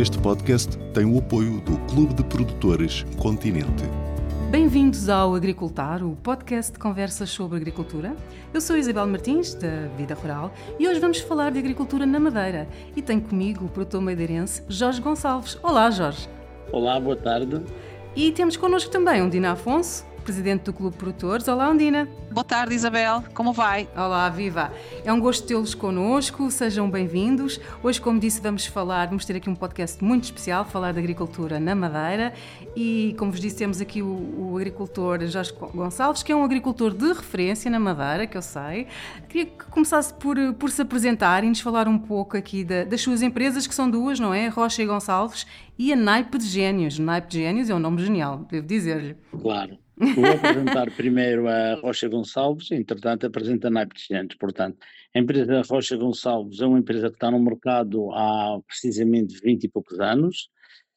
Este podcast tem o apoio do Clube de Produtores Continente. Bem-vindos ao Agricultar, o podcast de conversas sobre agricultura. Eu sou Isabel Martins, da Vida Rural, e hoje vamos falar de agricultura na Madeira. E tenho comigo o produtor madeirense Jorge Gonçalves. Olá, Jorge. Olá, boa tarde. E temos connosco também Undina Afonso, presidente do Clube Produtores. Olá, Undina. Boa tarde, Isabel. Como vai? Olá, viva. É um gosto tê-los connosco. Sejam bem-vindos. Hoje, como disse, vamos falar, vamos ter aqui um podcast muito especial, falar de agricultura na Madeira. E, como vos disse, temos aqui o, o agricultor Jorge Gonçalves, que é um agricultor de referência na Madeira, que eu sei. Queria que começasse por, por se apresentar e nos falar um pouco aqui da, das suas empresas, que são duas, não é? Rocha e Gonçalves e a Naipe de Gênios. Naipe de Gênios é um nome genial, devo dizer-lhe. Claro. Vou apresentar primeiro a Rocha Gonçalves, entretanto apresenta a Naipe de Gênios. Portanto, a empresa Rocha Gonçalves é uma empresa que está no mercado há precisamente 20 e poucos anos.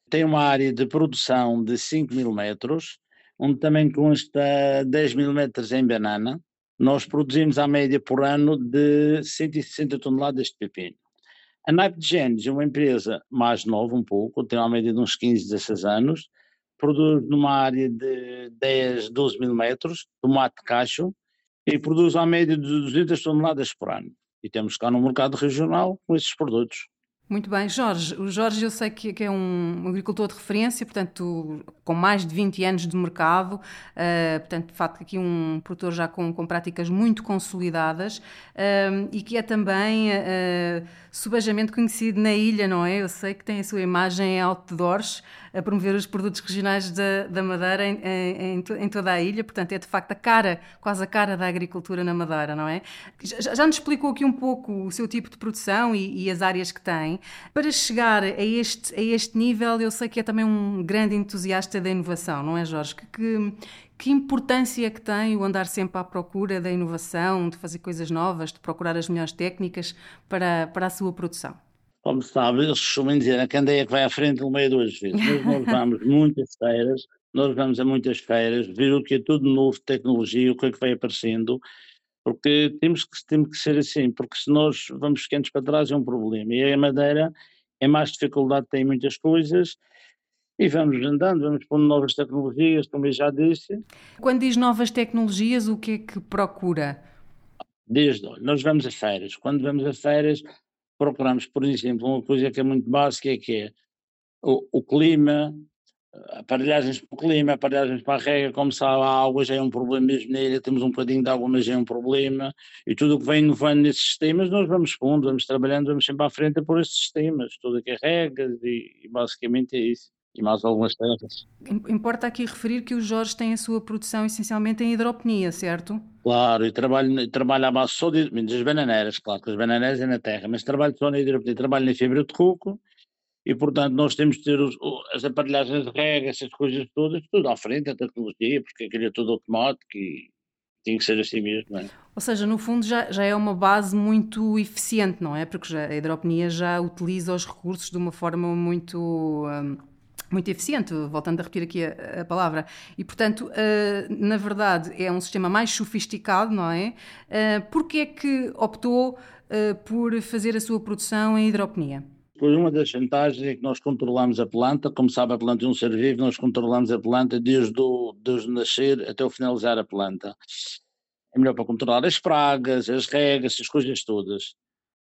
Tem uma área de produção de 5 mil metros, onde também consta 10 mil metros em banana. Nós produzimos à média por ano de 160 toneladas de pepino. A Naipe de Gênios é uma empresa mais nova um pouco, tem uma média de uns 15, 16 anos, produz numa área de 10, 12 mil metros, tomate cacho, e produz à média de 200 toneladas por ano. E temos cá no mercado regional com esses produtos. Muito bem, Jorge. O Jorge eu sei que é um agricultor de referência, portanto, com mais de 20 anos de mercado, uh, portanto, de facto, aqui um produtor já com, com práticas muito consolidadas uh, e que é também uh, subajamente conhecido na ilha, não é? Eu sei que tem a sua imagem em outdoors a promover os produtos regionais da, da Madeira em, em, em, toda a ilha, portanto, é de facto a cara, quase a cara da agricultura na Madeira, não é? Já, já nos explicou aqui um pouco o seu tipo de produção e, e as áreas que tem. Para chegar a este, a este nível, eu sei que é também um grande entusiasta da inovação, não é, Jorge? Que, que, que importância que tem o andar sempre à procura da inovação, de fazer coisas novas, de procurar as melhores técnicas para, para a sua produção? Como sabe, eles costumam dizer, a candeia que vai à frente meio duas vezes. Nós, nós vamos muitas feiras, nós vamos a muitas feiras, ver o que é tudo novo, tecnologia, o que é que vai aparecendo, porque temos que, temos que ser assim, porque se nós vamos ficando para trás é um problema. E a Madeira é mais dificuldade, tem muitas coisas, e vamos andando, vamos pondo novas tecnologias, como eu já disse. Quando diz novas tecnologias, o que é que procura? Desde, nós vamos a feiras. Quando vamos a feiras, procuramos, por exemplo, uma coisa que é muito básica, é que é o, o clima, aparelhagens para o clima, aparelhagens para a rega, como sabe, a água já é um problema mesmo nele, temos um bocadinho de água, mas já é um problema, e tudo o que vem inovando nesses sistemas, nós vamos pondo, vamos trabalhando, vamos sempre à frente a pôr esses sistemas, tudo o que é regas, e, e basicamente é isso. E mais algumas terras. Importa aqui referir que o Jorge tem a sua produção essencialmente em hidroponia, certo? Claro, e trabalho, trabalho à base só de, das bananeiras, claro que as bananeiras é na terra, mas trabalho só na hidroponia, trabalho na fibra de coco, e portanto nós temos de ter os, as aparelhagens de rega, essas coisas todas, tudo à frente, a tecnologia, porque aquilo é tudo automático e tem que ser assim mesmo, não é? Ou seja, no fundo já, já é uma base muito eficiente, não é? Porque já, a hidroponia já utiliza os recursos de uma forma muito... Hum, muito eficiente, voltando a repetir aqui a, a palavra. E, portanto, uh, na verdade, é um sistema mais sofisticado, não é? Uh, Porquê é que optou uh, por fazer a sua produção em hidroponia? Pois uma das vantagens é que nós controlamos a planta, como sabe a planta é um ser vivo, nós controlamos a planta desde o, desde o nascer até o finalizar a planta. É melhor para controlar as pragas, as regas, as coisas todas.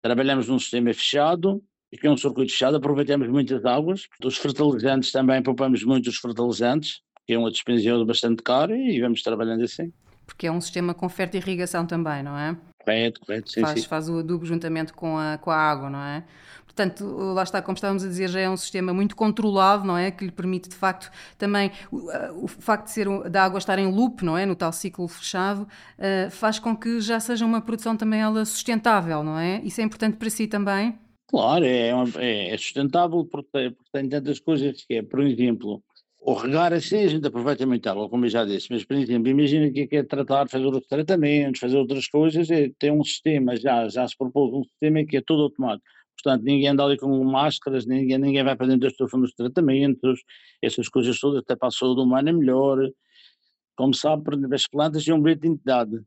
Trabalhamos num sistema fechado, e que é um circuito fechado, aproveitamos muitas águas, dos fertilizantes também poupamos muito os fertilizantes, que é uma despesa bastante cara e vamos trabalhando assim. Porque é um sistema com irrigação também, não é? Correto, correto, sim, faz, sim. Faz o adubo juntamente com a, com a água, não é? Portanto, lá está, como estávamos a dizer, já é um sistema muito controlado, não é? Que lhe permite, de facto, também o, o facto de ser da água estar em loop, não é? No tal ciclo fechado, uh, faz com que já seja uma produção também ela sustentável, não é? Isso é importante para si também? Claro, é, é, é sustentável porque tem, tantas coisas que é, por exemplo, o regar assim a gente aproveita muito água, como eu já disse, mas por exemplo, imagina que é tratar, fazer outros tratamentos, fazer outras coisas, é, tem um sistema, já, já se propôs um sistema que é todo automático. Portanto, ninguém anda ali com máscaras, ninguém, ninguém vai para dentro das estufa dos tratamentos, essas coisas todas, até para a saúde humana é melhor. Como sabe, as plantas têm um bilhete de identidade,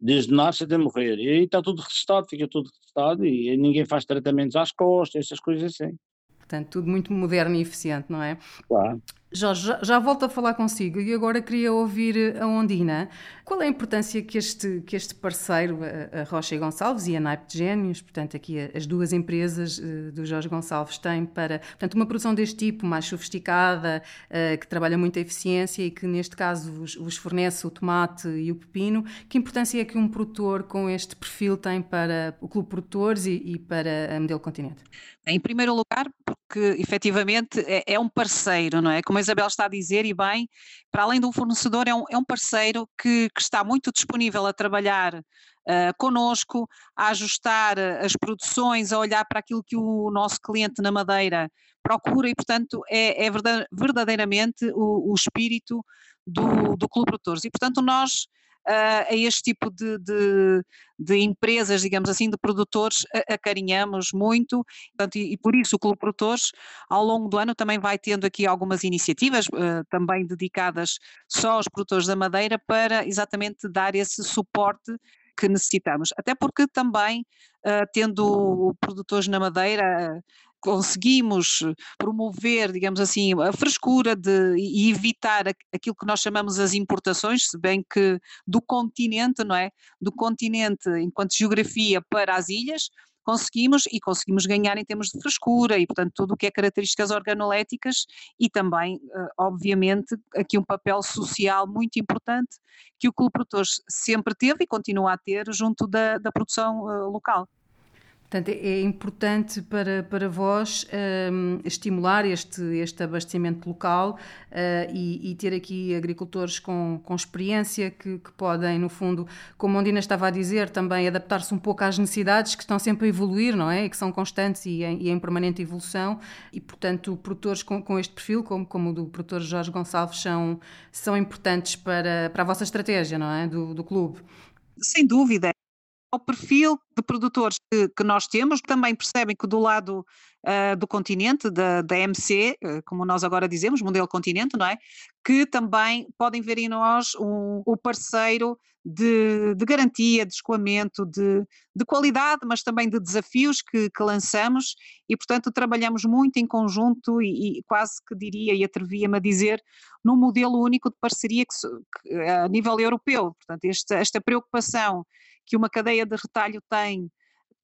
desde nascer até morrer. E aí está tudo registado, fica tudo registado e ninguém faz tratamentos às costas, essas coisas assim. Portanto, tudo muito moderno e eficiente, não é? Claro. Jorge, já, já, volto a falar consigo e agora queria ouvir a Ondina. Qual é a importância que este, que este parceiro, a, Rocha e Gonçalves e a Naipe de Gênios, portanto aqui as duas empresas uh, do Jorge Gonçalves têm para, portanto, uma produção deste tipo, mais sofisticada, uh, que trabalha muita eficiência e que neste caso vos, vos, fornece o tomate e o pepino, que importância é que um produtor com este perfil tem para o Clube Produtores e, e para a Modelo Continente? Em primeiro lugar, porque efetivamente é, é, um parceiro, não é? Como a Isabel está a dizer, e bem, para além de um fornecedor, é um, é um parceiro que, que, está muito disponível a trabalhar uh, connosco, a ajustar as produções, a olhar para aquilo que o nosso cliente na Madeira procura e, portanto, é, é verdadeiramente o, o espírito do, do Clube Produtores. E, portanto, nós a este tipo de, de, de, empresas, digamos assim, de produtores, acarinhamos muito, portanto, e, e, por isso o Clube Produtores, ao longo do ano, também vai tendo aqui algumas iniciativas, uh, também dedicadas só aos produtores da Madeira, para exatamente dar esse suporte que necessitamos. Até porque também, uh, tendo produtores na Madeira, conseguimos promover, digamos assim, a frescura de, e evitar aquilo que nós chamamos as importações, se bem que do continente, não é? Do continente enquanto geografia para as ilhas, conseguimos e conseguimos ganhar em termos de frescura e, portanto, tudo o que é características organoléticas e também, eh, obviamente, aqui um papel social muito importante que o Clube Produtores sempre teve e continua a ter junto da, da produção eh, local. Portanto, é importante para, para vós um, estimular este, este abastecimento local uh, e, e, ter aqui agricultores com, com experiência que, que, podem, no fundo, como a Ondina estava a dizer, também adaptar-se um pouco às necessidades que estão sempre a evoluir, não é? E que são constantes e em, e em permanente evolução. E, portanto, produtores com, com este perfil, como, como o do produtor Jorge Gonçalves, são, são importantes para, para a vossa estratégia, não é? Do, do clube. Sem dúvida ao perfil de produtores que, que, nós temos, também percebem que do lado uh, do continente, da, da MC, uh, como nós agora dizemos, modelo continente, não é? Que também podem ver em nós um, o parceiro de, de, garantia, de escoamento, de, de, qualidade, mas também de desafios que, que, lançamos e, portanto, trabalhamos muito em conjunto e, e quase que diria e atrevia-me a dizer num modelo único de parceria que, a nível europeu. Portanto, esta, esta preocupação que uma cadeia de retalho tem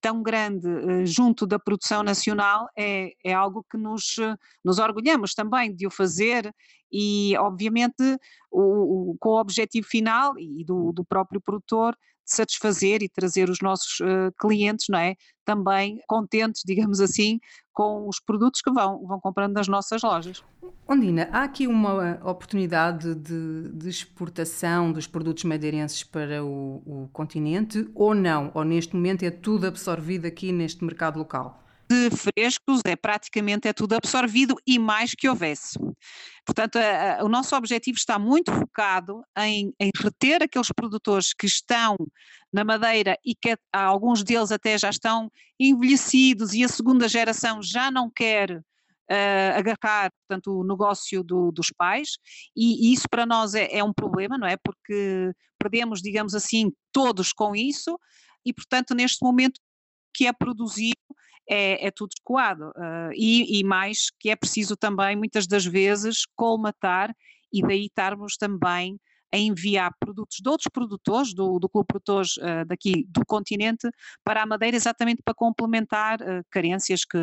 tão grande uh, junto da produção nacional é, é algo que nos, nos orgulhamos também de o fazer e, obviamente, o, o, com o objetivo final e do, do próprio produtor satisfazer e trazer os nossos uh, clientes, não é? Também contentes, digamos assim, com os produtos que vão, vão comprando nas nossas lojas. Ondina, há aqui uma oportunidade de, de exportação dos produtos madeirenses para o, o continente ou não? Ou neste momento é tudo absorvido aqui neste mercado local? De frescos é praticamente é tudo absorvido e mais que houvesse. Portanto, a, a, o nosso objetivo está muito focado em, em, reter aqueles produtores que estão na Madeira e que alguns deles até já estão envelhecidos e a segunda geração já não quer uh, agarrar portanto, o negócio do, dos pais e, e, isso para nós é, é um problema, não é? Porque perdemos, digamos assim, todos com isso e, portanto, neste momento que é produzido é, é tudo escoado. Uh, e, e, mais que é preciso também, muitas das vezes, colmatar e daí estarmos também a enviar produtos de outros produtores, do, do Clube Produtores uh, daqui do continente, para a Madeira, exatamente para complementar uh, carências que,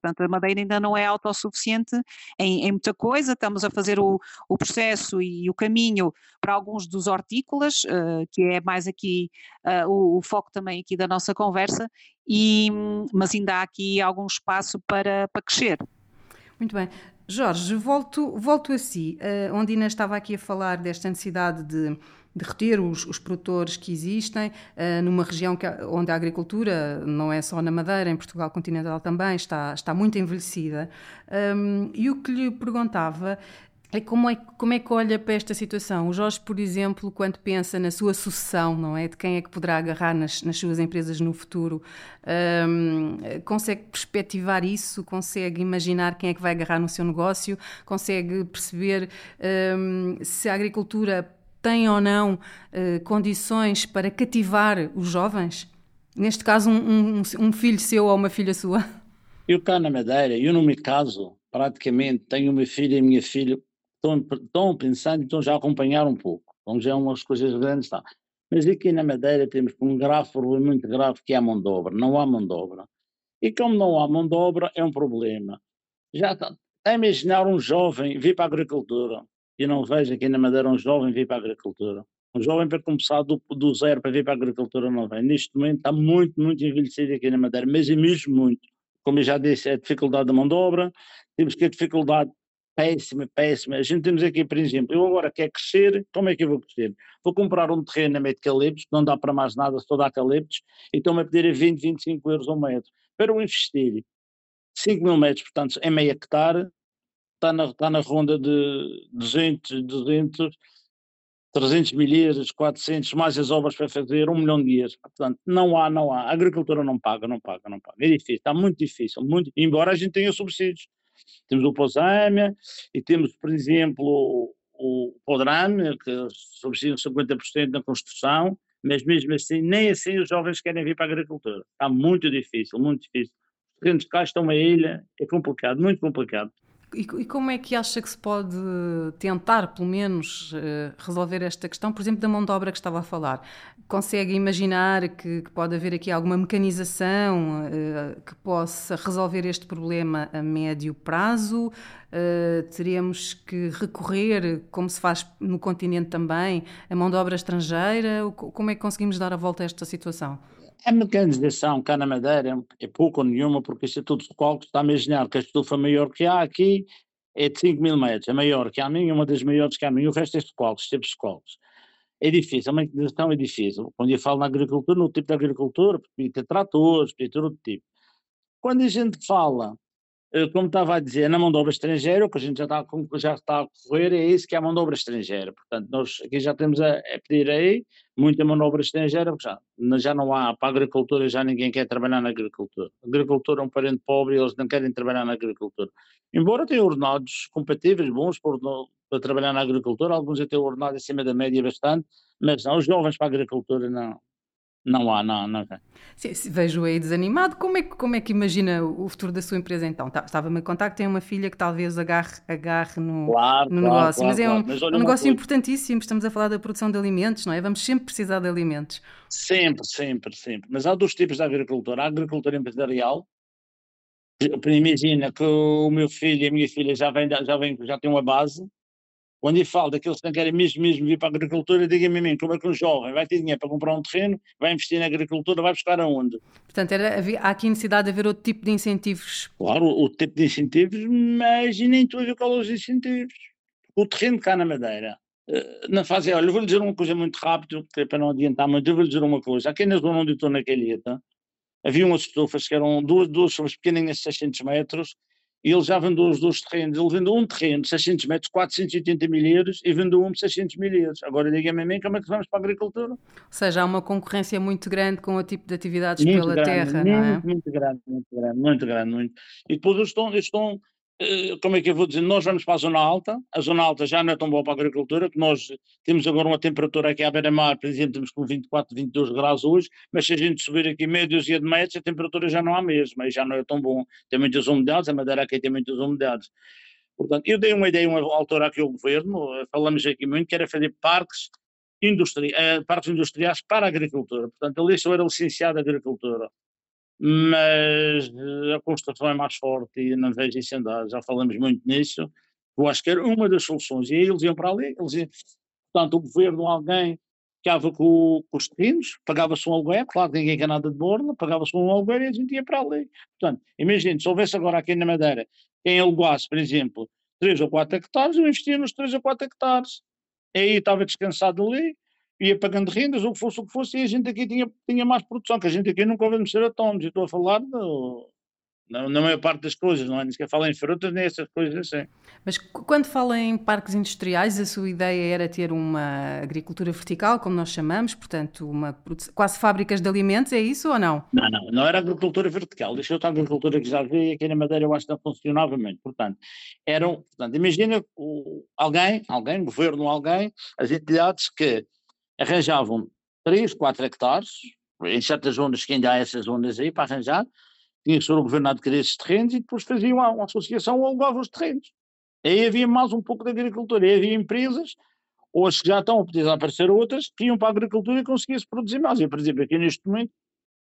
Portanto, a Madeira ainda não é autossuficiente em, em muita coisa, estamos a fazer o, o, processo e o caminho para alguns dos hortícolas, uh, que é mais aqui uh, o, o, foco também aqui da nossa conversa, e, mas ainda há aqui algum espaço para, para crescer. Muito bem. Jorge, volto, volto a si, uh, onde ainda estava aqui a falar desta necessidade de de reter os, os produtores que existem uh, numa região que, onde a agricultura, não é só na Madeira, em Portugal continental também, está, está muito envelhecida. Um, e o que lhe perguntava é como, é como é que olha para esta situação? O Jorge, por exemplo, quando pensa na sua sucessão, não é? De quem é que poderá agarrar nas, nas suas empresas no futuro, um, consegue perspectivar isso? Consegue imaginar quem é que vai agarrar no seu negócio? Consegue perceber um, se a agricultura tem ou não uh, condições para cativar os jovens? Neste caso, um, um, um, filho seu ou uma filha sua? Eu cá na Madeira, eu no meu caso, praticamente tenho uma filha e minha filha estão, estão pensando estão já a acompanhar um pouco. Então já é umas coisas grandes, tá. Mas aqui na Madeira temos um grave problema muito grave que é a mão de obra. Não há mão de obra. E como não há mão de obra, é um problema. Já está, a imaginar um jovem vir para a agricultura. E não vejo aqui na Madeira um jovem vir para a agricultura. Um jovem para começar do, do zero para vir para a agricultura não vem. Neste momento está muito, muito envelhecido aqui na Madeira, mas é mesmo muito. Como eu já disse, é a dificuldade da mão de obra, temos que ter dificuldade péssima, péssima. A gente temos aqui, por exemplo, eu agora quero crescer, como é que eu vou crescer? Vou comprar um terreno a meio de caliptos, não dá para mais nada estou a caliptos, e estão-me a pedir a 20, 25 euros ao metro. Para eu investir 5 mil metros, portanto, em meio hectare, está na, está na ronda de 200, 200, 300 milheiros, 400, mais as obras para fazer, um milhão de dias. Portanto, não há, não há. A agricultura não paga, não paga, não paga. É difícil, está muito difícil, muito, embora a gente tenha subsídios. Temos o Pousâmia e temos, por exemplo, o Podrame, que subsidiam 50% na construção, mas mesmo assim, nem assim os jovens querem vir para a agricultura. Está muito difícil, muito difícil. Os terrenos cá estão uma ilha, é complicado, muito complicado. E, como é que acha que se pode tentar, pelo menos, eh, resolver esta questão, por exemplo, da mão de obra que estava a falar? Consegue imaginar que, que pode haver aqui alguma mecanização uh, que possa resolver este problema a médio prazo? Uh, teríamos que recorrer, como se faz no continente também, a mão de obra estrangeira? Como é que conseguimos dar a volta a esta situação? A mecanização cá na Madeira é pouco ou nenhuma, porque o Instituto de Cálculo está a imaginar que a estufa maior que há aqui é de 5 mil metros, é maior que a minha, uma das maiores que a minha, o resto é escolas, tipos de escolas. É difícil, a mecanização é difícil. Quando eu falo na agricultura, no tipo de agricultura, podia ter tratores, podia ter outro tipo. Quando a gente fala como estava a dizer, na mão de obra estrangeira, o que a gente já está, já está a correr é isso que é a mão de obra estrangeira. Portanto, nós aqui já temos a, a pedir aí muita mão de obra estrangeira, porque já, já não há, para a agricultura já ninguém quer trabalhar na agricultura. A agricultura é um parente pobre e eles não querem trabalhar na agricultura. Embora tenham ordenados compatíveis, bons para, para trabalhar na agricultura, alguns até ordenado acima da média bastante, mas não, os jovens para a agricultura não, não há, não, não tem. Sim, vejo aí desanimado. Como é, como é que imagina o futuro da sua empresa então? Tá, estava-me a contar que tem uma filha que talvez agarre, agarre no, claro, no claro, negócio, claro, mas é um, mas um negócio importantíssimo. Estamos a falar da produção de alimentos, não é? Vamos sempre precisar de alimentos. Sempre, sempre, sempre. Mas há dois tipos de agricultura. A agricultura empresarial. Imagina que o meu filho e a minha filha já vêm, já vêm, já têm uma base quando ele fala daqueles que querem mesmo, mesmo vir para a agricultura, diga-me a mim, como é que um jovem vai ter dinheiro para comprar um terreno, vai investir na agricultura, vai buscar aonde? Portanto, era, havia, há aqui necessidade de haver outro tipo de incentivos. Claro, outro tipo de incentivos, mas nem tu a qual os incentivos. O terreno cá na Madeira, eh, na fase, olha, vou-lhe dizer uma coisa muito rápido, é para não adiantar muito, eu vou-lhe dizer uma coisa. Aqui na zona onde eu estou na Calheta, havia umas estufas que eram duas, duas estufas pequenas de 600 metros, ele já vendeu os dois terrenos. Ele vendeu um terreno de 600 metros, 480 mil euros, e vendeu um de 600 mil euros. Agora diga-me a mim como é que vamos para a agricultura. Ou seja, há uma concorrência muito grande com o tipo de atividades muito pela grande, terra, muito, não é? Muito grande, muito grande, muito grande. Muito. E depois eles estão, eles estão como é que eu vou dizer, nós vamos para a zona alta, a zona alta já não é tão boa para a agricultura, que nós temos agora uma temperatura aqui à beira-mar, por exemplo, temos com 24, 22 graus hoje, mas se a gente subir aqui meio dúzia de metros, a temperatura já não é a mesma, e já não é tão bom. Tem muitas umidades, a madeira aqui tem muitas umidades. Portanto, eu dei uma ideia uma altura aqui ao governo, eh, falamos aqui muito, que era fazer parques, industri eh, parques industriais para a agricultura. Portanto, ali eu era licenciado de agricultura mas eh, a construção é mais forte e não vejo isso andar, já falamos muito nisso, eu acho que era uma das soluções, e aí eles iam para ali, eles iam, portanto o governo, alguém ficava com, com os terrenos, pagava-se um aluguel, claro que ninguém quer nada de bordo, pagava-se um aluguel e a gente ia para ali. Portanto, imagine, se houvesse agora aqui na Madeira, quem alugasse, por exemplo, 3 ou 4 hectares, eu investia nos 3 ou 4 hectares. E aí estava descansado ali, ia pagando rendas, ou o que fosse o que fosse, e a gente aqui tinha, tinha mais produção, que a gente aqui nunca vamos ser autónomos. Eu estou a falar do, na, na maior parte das coisas, não é? Nem sequer fala em frutas, nem essas coisas assim. Mas quando fala em parques industriais, a sua ideia era ter uma agricultura vertical, como nós chamamos, portanto, uma quase fábricas de alimentos, é isso ou não? Não, não, não era agricultura vertical. Deixa eu outra agricultura que já vi aqui na Madeira, eu acho que não funcionava muito. Portanto, eram, portanto, imagina o, alguém, alguém, governo, alguém, as entidades que arranjavam 3, 4 hectares, em certas zonas que ainda há essas zonas aí para arranjar, tinha que ser o governo adquirir esses terrenos e depois faziam uma, associação ou alugavam os terrenos. Aí havia mais um pouco de agricultura, aí havia empresas, hoje que já estão poder aparecer outras, que iam para a agricultura e conseguia-se produzir mais. Eu, por exemplo, aqui neste momento,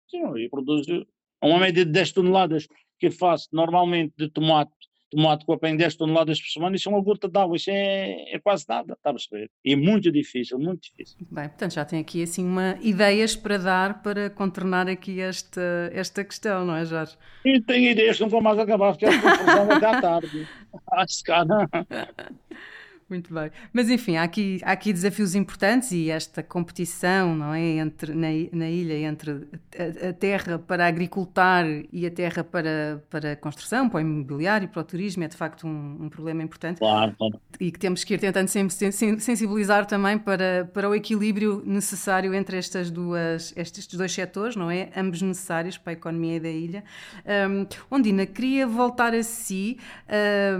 sim, eu produzo uma média de 10 toneladas que eu faço normalmente de tomate tomate que apanho 10 toneladas por semana, isso é uma gota de água, isso é, é quase nada, está a perceber? E é muito difícil, muito difícil. Bem, portanto já tem aqui assim uma ideias para dar para contornar aqui esta, esta questão, não é Jorge? E tenho ideias que não vou mais acabar, porque é confusão até à tarde. Acho que Muito bem. Mas enfim, há aqui, há aqui desafios importantes e esta competição não é, entre, na, na ilha entre a, a, terra para agricultar e a terra para, para a construção, para o imobiliário, para o turismo, é de facto um, um problema importante. Claro, claro. E que temos que ir tentando sempre sensibilizar também para, para o equilíbrio necessário entre estas duas, estes dois setores, não é? Ambos necessários para a economia da ilha. Um, Ondina, queria voltar a si,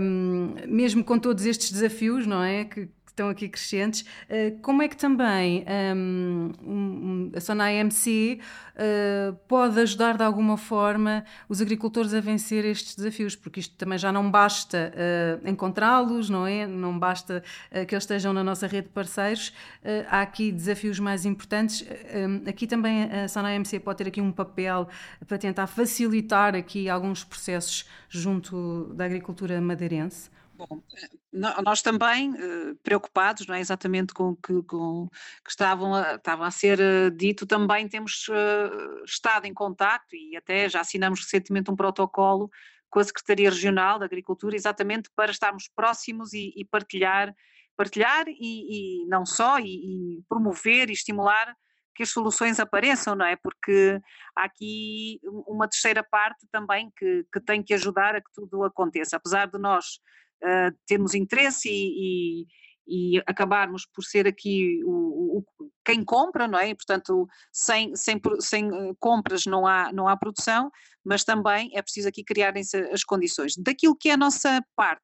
um, mesmo com todos estes desafios, não é? Não é? Que, estão aqui crescentes. Eh, como é que também um, um, a Sona AMC uh, pode ajudar de alguma forma os agricultores a vencer estes desafios? Porque isto também já não basta uh, encontrá-los, não é? Não basta uh, que eles estejam na nossa rede de parceiros. há aqui desafios mais importantes. aqui também a Sona AMC pode ter aqui um papel para tentar facilitar aqui alguns processos junto da agricultura madeirense. Bom, eh, nós também eh, preocupados, não é exatamente com que, com, que estavam, a, estavam a ser eh, dito, também temos estado em contacto e até já assinamos recentemente um protocolo com a Secretaria Regional da Agricultura, exatamente para estarmos próximos e, e partilhar, partilhar e, e não só, e, e, promover e estimular que as soluções apareçam, não é? Porque há aqui uma terceira parte também que, que tem que ajudar a que tudo aconteça. Apesar de nós uh, termos interesse e, e, e, acabarmos por ser aqui o, o, quem compra, não é? E, portanto, sem, sem, sem eh, compras não há, não há produção, mas também é preciso aqui criarem-se as condições. Daquilo que é a nossa parte,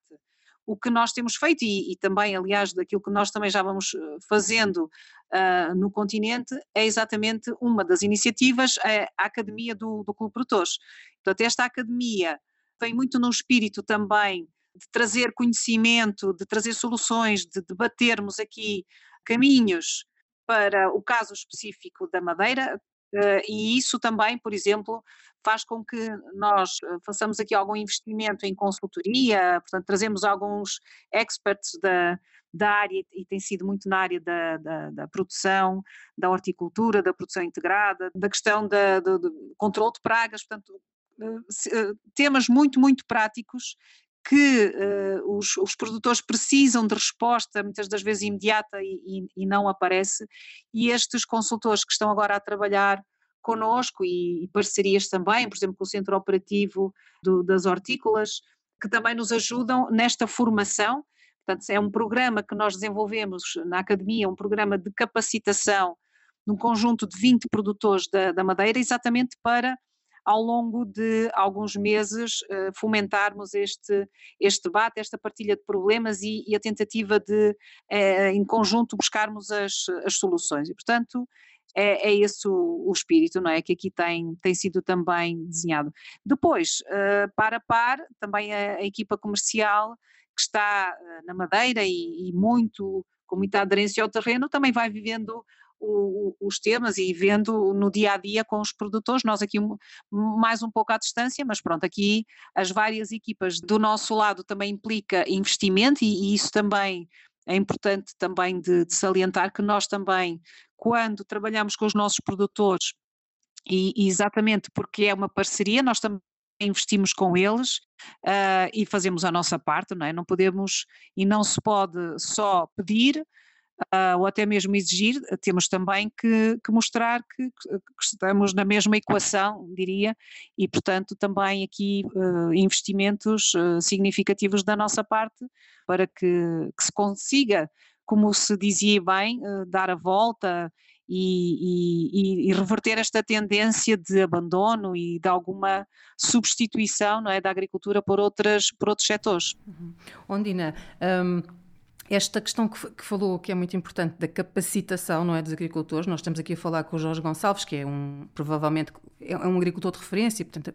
o que nós temos feito e, e, também, aliás, daquilo que nós também já vamos eh, fazendo uh, no continente, é exatamente uma das iniciativas, é a Academia do, do Clube Produtores. Portanto, esta academia vem muito no espírito também de trazer conhecimento, de trazer soluções, de debatermos aqui caminhos para o caso específico da Madeira, Uh, e isso também, por exemplo, faz com que nós eh, façamos aqui algum investimento em consultoria, portanto, trazemos alguns experts da, da área, e tem sido muito na área da, da, da produção, da horticultura, da produção integrada, da questão da, do, do controle de pragas, portanto, uh, temas muito, muito práticos que uh, os, os, produtores precisam de resposta, muitas das vezes imediata e, e, e, não aparece, e estes consultores que estão agora a trabalhar conosco e, e parcerias também, por exemplo, com o Centro Operativo do, das Hortícolas, que também nos ajudam nesta formação. Portanto, é um programa que nós desenvolvemos na Academia, um programa de capacitação num conjunto de 20 produtores da, da Madeira, exatamente para ao longo de alguns meses eh, fomentarmos este, este debate, esta partilha de problemas e, e a tentativa de, eh, em conjunto, buscarmos as, as soluções. E, portanto, é, é, esse o, o, espírito, não é? Que aqui tem, tem sido também desenhado. Depois, uh, par a par, também a, a equipa comercial que está uh, na Madeira e, e, muito, com muita aderência ao terreno, também vai vivendo o, os temas e vendo no dia a dia com os produtores, nós aqui mais um pouco à distância, mas pronto, aqui as várias equipas do nosso lado também implica investimento e, e isso também é importante também de, de, salientar que nós também, quando trabalhamos com os nossos produtores, e, e exatamente porque é uma parceria, nós também investimos com eles uh, e fazemos a nossa parte, não é? Não podemos e não se pode só pedir, uh, ou até mesmo exigir, temos também que, que mostrar que, que, estamos na mesma equação, diria, e portanto também aqui uh, investimentos uh, significativos da nossa parte para que, que, se consiga, como se dizia bem, dar a volta e, e, e, reverter esta tendência de abandono e de alguma substituição não é, da agricultura por, outras, por outros setores. Uhum. Ondina, um esta questão que, que, falou, que é muito importante, da capacitação não é, dos agricultores, nós estamos aqui a falar com o Jorge Gonçalves, que é um, provavelmente, é um agricultor de referência, portanto,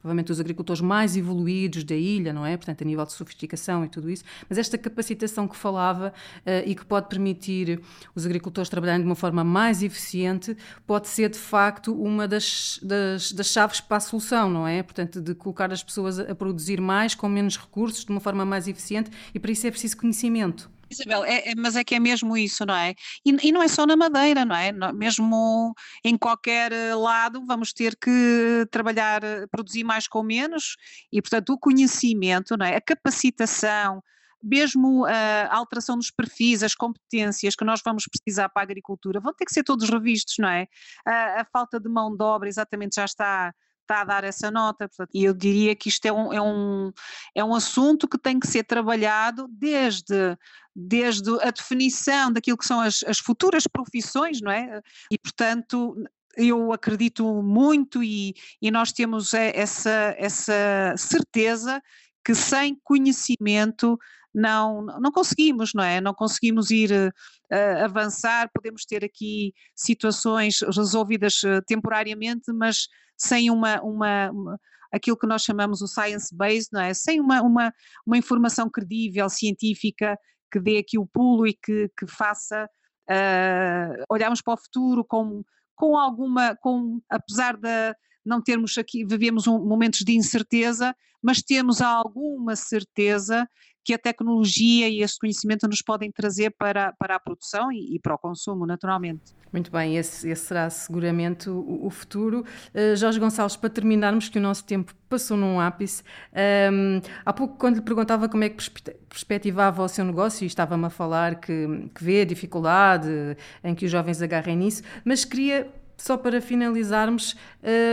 provavelmente os agricultores mais evoluídos da ilha, não é? Portanto, a nível de sofisticação e tudo isso, mas esta capacitação que falava uh, e que pode permitir os agricultores trabalharem de uma forma mais eficiente, pode ser de facto uma das, das, das chaves para a solução, não é? Portanto, de colocar as pessoas a produzir mais com menos recursos, de uma forma mais eficiente, e para isso é preciso conhecimento. Isabel, é, é, mas é que é mesmo isso, não é? E, e, não é só na Madeira, não é? Mesmo em qualquer eh, lado vamos ter que trabalhar, eh, produzir mais com menos e, portanto, o conhecimento, não é? A capacitação, mesmo a alteração dos perfis, as competências que nós vamos precisar para a agricultura vão ter que ser todos revistos, não é? A, a falta de mão de obra exatamente já está está a dar essa nota. e eu diria que isto é um, é, um, é um assunto que tem que ser trabalhado desde, desde a definição daquilo que são as, as futuras profissões, não é? E, portanto, eu acredito muito e, e nós temos essa, essa certeza que sem conhecimento não, não conseguimos, não é? Não conseguimos ir uh, avançar, podemos ter aqui situações resolvidas uh, temporariamente, mas sem uma, uma, uma, aquilo que nós chamamos o science-based, não é? Sem uma, uma, uma informação credível, científica, que dê aqui o pulo e que, que faça uh, olharmos para o futuro com, com alguma, com, apesar de não termos aqui, vivemos um, momentos de incerteza, mas temos alguma certeza que a tecnologia e esse conhecimento nos podem trazer para, para a produção e, e para o consumo, naturalmente. Muito bem, esse, esse será seguramente o, o futuro. Uh, Jorge Gonçalves, para terminarmos, que o nosso tempo passou num ápice, um, ehm, há pouco, quando lhe perguntava como é que perspectivava o seu negócio, e estava-me a falar que, que vê a dificuldade em que os jovens agarrem nisso, mas queria só para finalizarmos,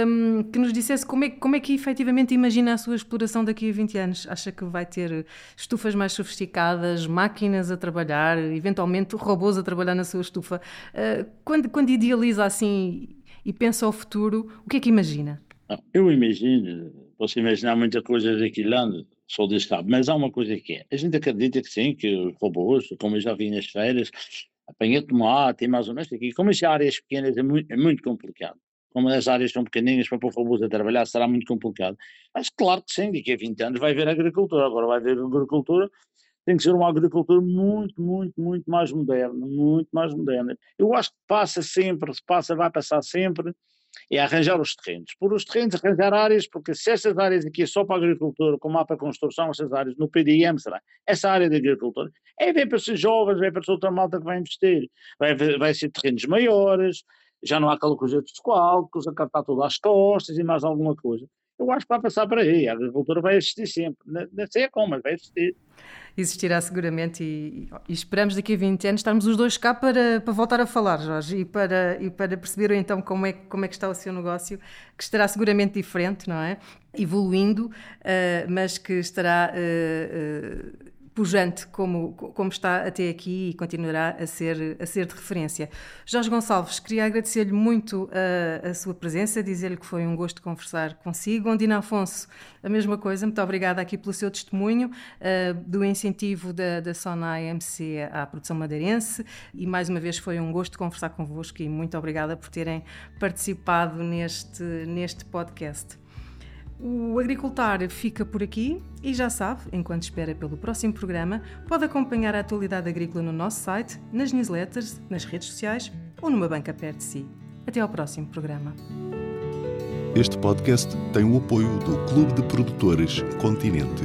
um, que nos dissesse como é, como é que efetivamente imagina a sua exploração daqui a 20 anos. Acha que vai ter estufas mais sofisticadas, máquinas a trabalhar, eventualmente robôs a trabalhar na sua estufa? Uh, quando, quando idealiza assim e pensa ao futuro, o que é que imagina? Ah, eu imagino, posso imaginar muita coisa daqui lá, só desse lado, mas há uma coisa que é, a gente acredita que sim, que os robôs, como eu já vi nas feiras, apanha tomate e mais ou menos aqui. Como as áreas pequenas é muito, é muito complicado. Como as áreas são pequeninas para pôr robôs a trabalhar, será muito complicado. Mas claro que sim, daqui a 20 anos vai haver agricultura. Agora vai haver agricultura, tem que ser uma agricultura muito, muito, muito mais moderna, muito mais moderna. Eu acho que passa sempre, se passa, vai passar sempre é arranjar os terrenos. Por os terrenos, arranjar áreas, porque se essas áreas aqui é só para a agricultura, como há para a construção, essas áreas no PDM, será? Essa área de agricultura, é bem para ser jovens, é para ser outra malta que vai investir. Vai, vai ser terrenos maiores, já não há aquela coisa de escoalcos, a cartar tudo às costas e mais alguma coisa. Eu acho que vai passar para aí, a agricultura vai existir sempre. Não sei como, mas vai existir existirá seguramente e, e, esperamos daqui a 20 anos estarmos os dois cá para, para voltar a falar, Jorge, e para, e para perceber então como é, como é que está o seu negócio, que estará seguramente diferente, não é? Evoluindo, uh, mas que estará uh, uh, pujante como, como está até aqui e continuará a ser, a ser de referência. Jorge Gonçalves, queria agradecer-lhe muito a, a, sua presença, dizer-lhe que foi um gosto conversar consigo. Ondina Afonso, a mesma coisa, muito obrigada aqui pelo seu testemunho uh, do incentivo da, da SONAI MC à produção madeirense e mais uma vez foi um gosto conversar convosco e muito obrigada por terem participado neste, neste podcast. O Agricultar fica por aqui e já sabe, enquanto espera pelo próximo programa, pode acompanhar a atualidade agrícola no nosso site, nas newsletters, nas redes sociais ou numa banca perto de si. Até ao próximo programa. Este podcast tem o apoio do Clube de Produtores Continente.